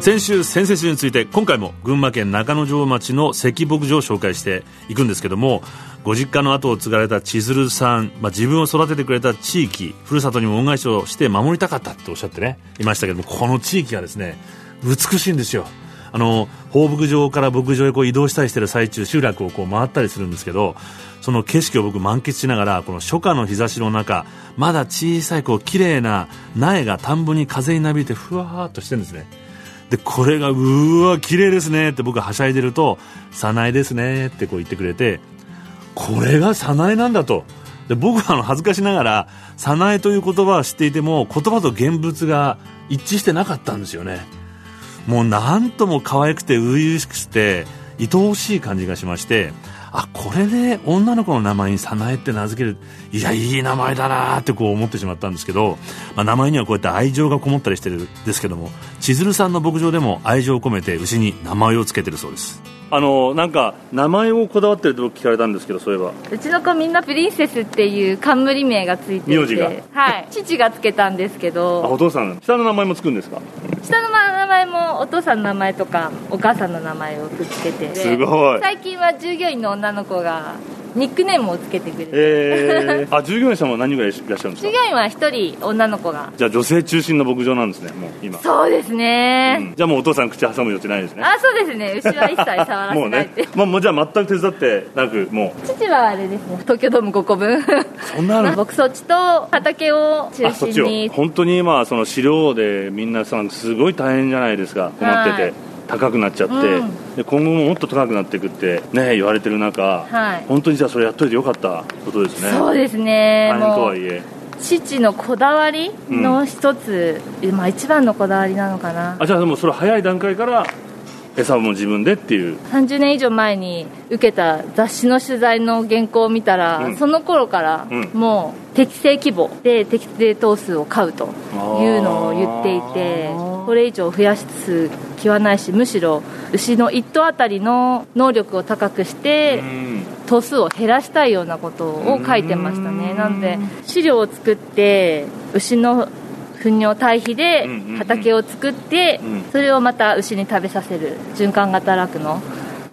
先週先々週について今回も群馬県中之条町の関牧場を紹介していくんですけどもご実家の後を継がれた千鶴さん、まあ、自分を育ててくれた地域ふるさとにも恩返しをして守りたかったっておっしゃってねいましたけどもこの地域がですね美しいんですよ。あの放牧場から牧場へこう移動したりしてる最中集落をこう回ったりするんですけどその景色を僕満喫しながらこの初夏の日差しの中まだ小さいこう綺麗な苗が田んぼに風になびいてふわーっとしてるんですね。でこれがうわ綺麗ですねって僕がはしゃいでると早苗ですねってこう言ってくれてこれが早苗なんだと。で僕はあの恥ずかしながら早苗という言葉は知っていても言葉と現物が一致してなかったんですよね。もうなんとも可愛くて初々しくて愛おしい感じがしましてあこれで女の子の名前に早苗って名付ける。いやいい名前だなってこう思ってしまったんですけど、まあ、名前にはこうやって愛情がこもったりしてるんですけども千鶴さんの牧場でも愛情を込めて牛に名前を付けてるそうです。あのなんか名前をこだわってると聞かれたんですけどそういえば。うちの子みんなプリンセスっていう冠名がついて名字が。はい。父がつけたんですけど。あお父さん。下の名前もつくんですか？下の名前もお父さんの名前とかお母さんの名前をくっつけて。すごい。最近は従業員の女の子がニックネームをつけてくれるえー、あ従業員さんは何人ぐらいいらっしゃるんですか？従業員は1人女の子が。じゃあ女性中心の牧場なんですねもう今。そうですね、うん、じゃあもうお父さん口挟む余地ないですね。あそうですね。牛は一切触らせないって。もうね、まあ、じゃあ全く手伝ってなくもう。父はあれですね。東京ドーム5個分。そんなの？牧草地と畑を中心に。本当に今その飼料でみんなさんすごい大変じゃないですか困ってて、はい高くなっちゃって、うん、で今後ももっと高くなっていくってね言われてる中、はい、本当にじゃあそれやっといてよかったことですね。そうですね。大変とはいえ。父のこだわりの一つ、うん、まあ一番のこだわりなのかな。あじゃあでもそれ早い段階から餌も自分でっていう。30年以上前に受けた雑誌の取材の原稿を見たら、うん、その頃からもう適正規模で適正頭数を飼うというのを言っていてこれ以上増やす気はないしむしろ牛の1頭あたりの能力を高くして頭数を減らしたいようなことを書いてましたね。なので飼料を作って牛の糞尿堆肥で畑を作ってそれをまた牛に食べさせる循環型酪農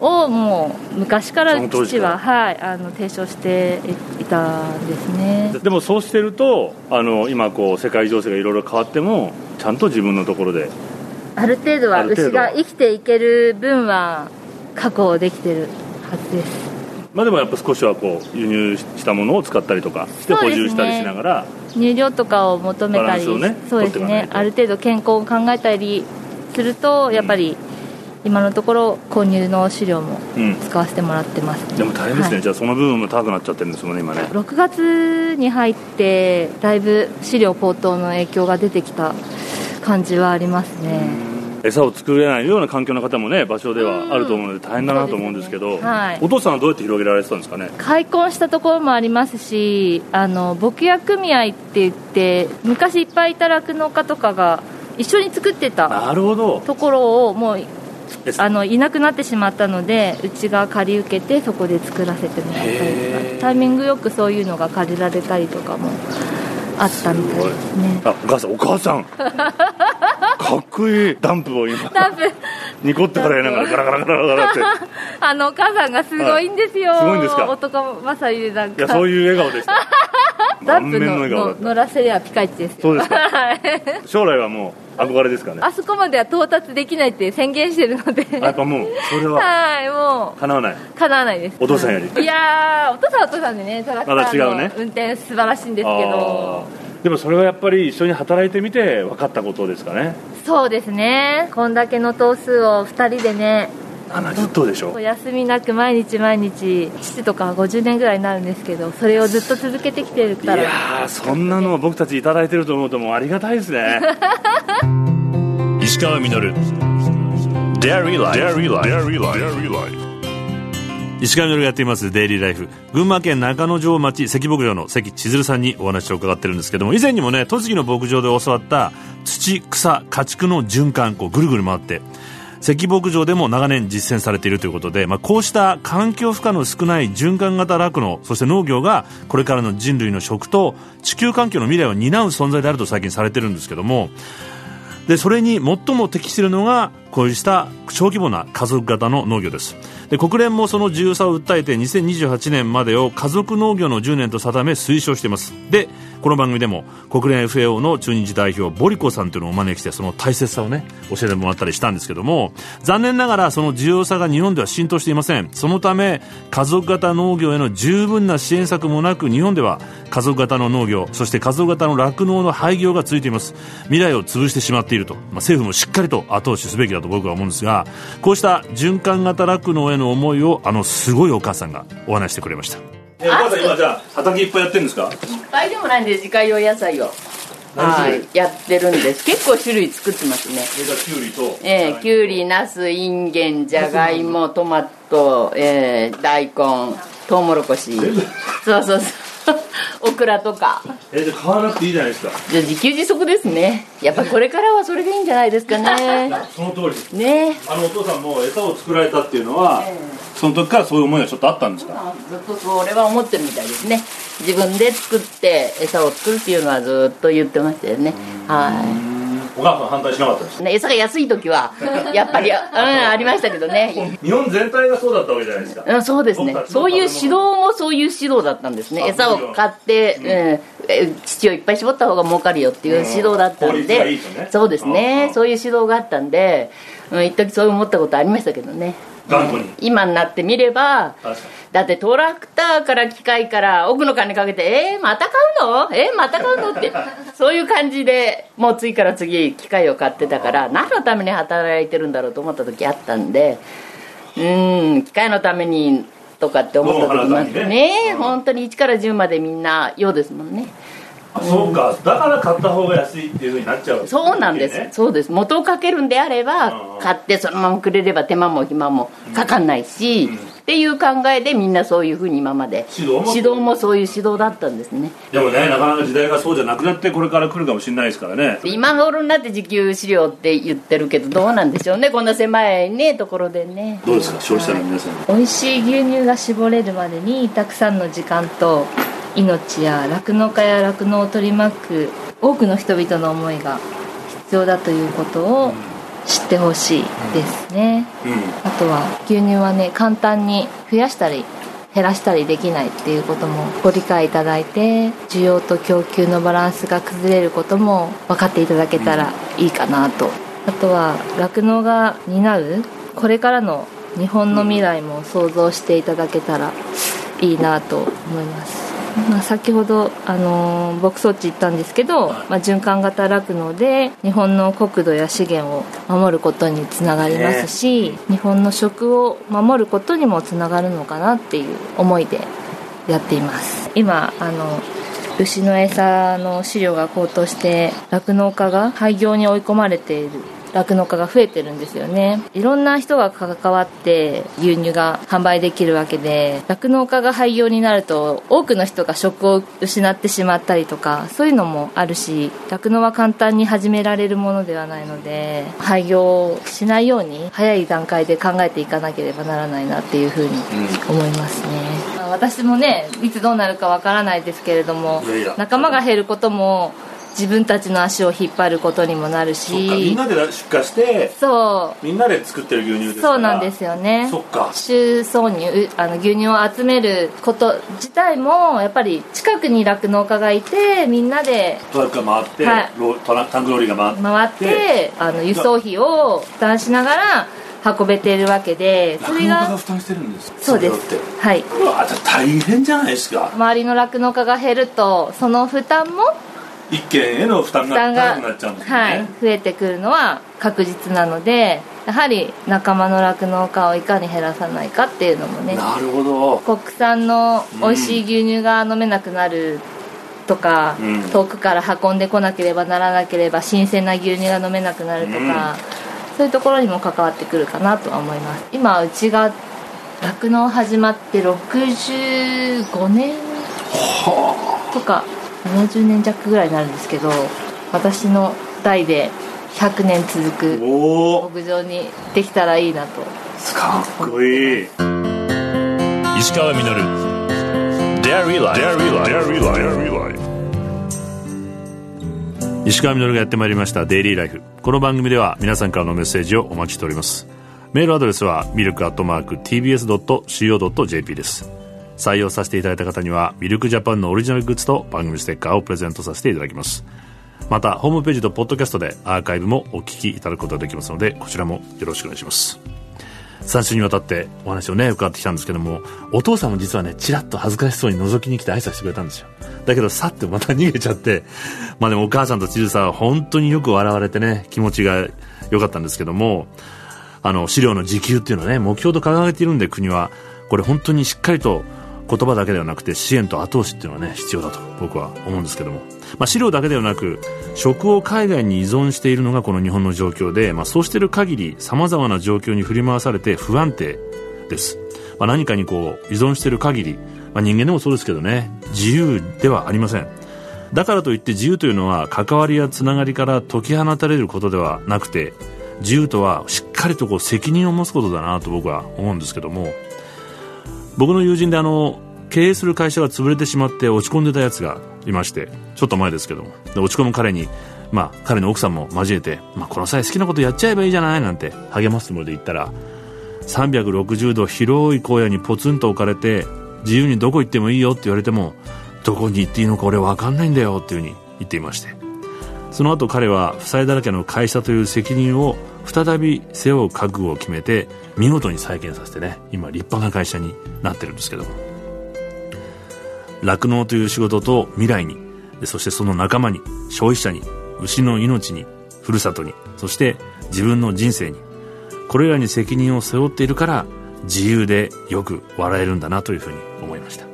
をもう昔から父は、はい、あの提唱していたんですね。でもそうしてるとあの今こう世界情勢がいろいろ変わってもちゃんと自分のところで。ある程度は牛が生きていける分は確保できてるはずです。まあでもやっぱ少しはこう輸入したものを使ったりとかして補充したりしながら、乳量とかを求めたり、ね、そうですね。ある程度健康を考えたりするとやっぱり、今のところ購入の飼料も使わせてもらってます、うん、でも大変ですね、はい、じゃあその部分も高くなっちゃってるんですもんね今ね。6月に入ってだいぶ飼料高騰の影響が出てきた感じはありますね、餌を作れないような環境の方もね場所ではあると思うので大変だなと思うんですけど、ねはい、お父さんはどうやって広げられてたんですかね？開墾したところもありますしあの牧野組合って言って昔いっぱいいた酪農家とかが一緒に作ってたところをもうあのいなくなってしまったのでうちが借り受けてそこで作らせてもらったりとか。タイミングよくそういうのが借りられたりとかもあったみたいですね。あお母さんお母さん。かっこいい。ダンプを今。ダンプ。ニコって笑いながらガラガラガラガラって。あのお母さんがすごいんですよ、はい、すごいんですか？男勝りでなんかいやそういう笑顔でしたダンプのの乗らせりゃピカイチですそうですか。将来はもう憧れですかね。あそこまでは到達できないって宣言してるので。やっぱもうそれははいもう。叶わない。叶わないです。お父さんより。いやお父さんはお父さんでねトラクターの運転素晴らしいんですけど、でもそれはやっぱり一緒に働いてみて分かったことですかね。そうですね。こんだけの頭数を2人でね70頭でしょ？休みなく毎日毎日父とか50年ぐらいになるんですけどそれをずっと続けてきてるから。いやそんなの僕たち頂いてると思うともうありがたいですね。石川稔。石上のやっていますデイリーライフ群馬県中之条町関牧場の関千鶴さんにお話を伺ってるんですけども以前にもね栃木の牧場で教わった土草家畜の循環こうぐるぐる回って石牧場でも長年実践されているということで、まあ、こうした環境負荷の少ない循環型酪農そして農業がこれからの人類の食と地球環境の未来を担う存在であると最近されてるんですけどもでそれに最も適しているのがこうした小規模な家族型の農業です。で国連もその重要さを訴えて2028年までを家族農業の10年と定め推奨しています。でこの番組でも国連 FAO の駐日代表ボリコさんというのをお招きしてその大切さをね教えてもらったりしたんですけども残念ながらその重要さが日本では浸透していません。そのため家族型農業への十分な支援策もなく日本では家族型の農業そして家族型の酪農の廃業が続いています。未来を潰してしまっていると、まあ、政府もしっかりと後押しすべきだと僕は思うんですがこうした循環型酪農への思いをあのすごいお母さんがお話してくれました。えお母さん今じゃあ畑いっぱいやってるんですか？いっぱいでもないんで自家用野菜を。はいやってるんです。結構種類作ってますね。きゅうりとええきゅうりなすいんげんじゃがいもトマト、えー、大根とうもろこしそうそうそう。オクラとかえじゃ買わなくていいじゃないですか。じゃ自給自足ですね。やっぱこれからはそれでいいんじゃないですかね。その通りです。ね。あのお父さんも餌を作られたっていうのは、えー、その時からそういう思いがちょっとあったんですか？ずっとそれは思ってるみたいですね。自分で作って餌を作るっていうのはずっと言ってましたよね。はいお母さん反対しなかったですね餌が安い時はやっぱりうんありましたけどね。日本全体がそうだったわけじゃないですか、うん、そうですね。そういう指導もそういう指導だったんですね。餌を買って、うん、土をいっぱい絞った方が儲かるよっていう指導だったんで、いいね、そうですね。そういう指導があったんで、うん、一時そう思ったことありましたけどね。頑固に。今になってみればだってトラクターから機械から奥の金かけて「えー、また買うのえー、また買うの?」ってそういう感じでもう次から次機械を買ってたから何のために働いてるんだろうと思った時あったんでうん機械のためにとかって思った時もあってね。ね本当に1から10までみんな用ですもんね。そうか。だから買った方が安いっていうふうになっちゃう、そうなんです、ね、そうです。元をかけるんであれば買ってそのままくれれば手間も暇もかかんないし、うんうん、っていう考えでみんなそういうふうに今まで。指導もそう。いう指導だったんですね。でもねなかなか時代がそうじゃなくなってこれから来るかもしれないですからね。今頃になって自給飼料って言ってるけどどうなんでしょうね。こんな狭いねところでね。どうですか消費者の皆さん、はい、美味しい牛乳が絞れるまでにたくさんの時間と命や酪農家や酪農を取り巻く多くの人々の思いが必要だということを知ってほしいですね、うん。うん、あとは牛乳はね簡単に増やしたり減らしたりできないっていうこともご理解いただいて需要と供給のバランスが崩れることも分かっていただけたらいいかなと、あとは酪農が担うこれからの日本の未来も想像していただけたらいいなと思いますまあ、先ほど、あの牧草地行ったんですけど、まあ、循環型酪農で日本の国土や資源を守ることにつながりますし、ね、日本の食を守ることにもつながるのかなっていう思いでやっています。今あの牛の餌の飼料が高騰して酪農家が廃業に追い込まれている酪農家が増えてるんですよね。いろんな人が関わって牛乳が販売できるわけで酪農家が廃業になると多くの人が職を失ってしまったりとかそういうのもあるし酪農は簡単に始められるものではないので廃業しないように早い段階で考えていかなければならないなっていうふうに思いますね、うん、私もねいつどうなるかわからないですけれども仲間が減ることも自分たちの足を引っ張ることにもなるし。みんなで出荷してそう。みんなで作ってる牛乳ですそうなんですよね。そっか。収挿入あの牛乳を集めること自体もやっぱり近くに酪農家がいてみんなでトラックが回って、はい、タンクローリーが回って。回ってあの輸送費を負担しながら運べてるわけでそれが負担してるんです。そうです。はい。うわ大変じゃないですか。周りの酪農家が減るとその負担も一軒への負担が高くなっちゃうんですね、はい、増えてくるのは確実なのでやはり仲間の酪農家をいかに減らさないかっていうのもねなるほど。国産の美味しい牛乳が飲めなくなるとか、うん、遠くから運んでこなければならなければ新鮮な牛乳が飲めなくなるとか、うん、そういうところにも関わってくるかなとは思います。今うちが酪農始まって65年とか70年弱ぐらいになるんですけど私の代で100年続く牧場にできたらいいなと。かっこいい。石川稔。石川稔がやってまいりました「デイリーライフ」この番組では皆さんからのメッセージをお待ちしております。メールアドレスはミルクアットマーク TBS.CO.JP です採用させていただいた方にはミルクジャパンのオリジナルグッズと番組ステッカーをプレゼントさせていただきます。またホームページとポッドキャストでアーカイブもお聞きいただくことができますのでこちらもよろしくお願いします。3週にわたってお話をね伺ってきたんですけどもお父さんも実はねちらっと恥ずかしそうに覗きに来て挨拶してくれたんですよ。だけどさってまた逃げちゃって まあでもお母さんと千鶴さんは本当によく笑われてね気持ちが良かったんですけどもあの飼料の自給っていうのはね目標と掲げているんで国はこれ本当にしっかりと言葉だけではなくて支援と後押しっていうのはね必要だと僕は思うんですけども、まあ、飼料だけではなく食を海外に依存しているのがこの日本の状況で、まあ、そうしている限りさまざまな状況に振り回されて不安定です、まあ、何かにこう依存している限り、まあ、人間でもそうですけどね自由ではありません。だからといって自由というのは関わりやつながりから解き放たれることではなくて自由とはしっかりとこう責任を持つことだなと僕は思うんですけども。僕の友人であの経営する会社が潰れてしまって落ち込んでたやつがいましてちょっと前ですけども。で落ち込む彼に、まあ、彼の奥さんも交えて、まあ、この際好きなことやっちゃえばいいじゃないなんて励ますつもりで言ったら360度広い荒野にポツンと置かれて自由にどこ行ってもいいよって言われてもどこに行っていいのか俺分かんないんだよっていうふうに言っていまして。その後彼は負債だらけの会社という責任を再び背負う覚悟を決めて見事に再建させてね今立派な会社になってるんですけど酪農という仕事と未来にそしてその仲間に消費者に牛の命にふるさとにそして自分の人生にこれらに責任を背負っているから自由でよく笑えるんだなというふうに思いました。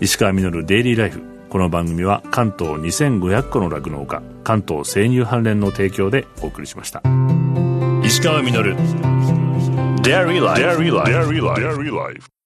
石川稔デイリーライフ。この番組は関東2500個の酪農家関東生乳関連の提供でお送りしました。石川稔。Dairy Life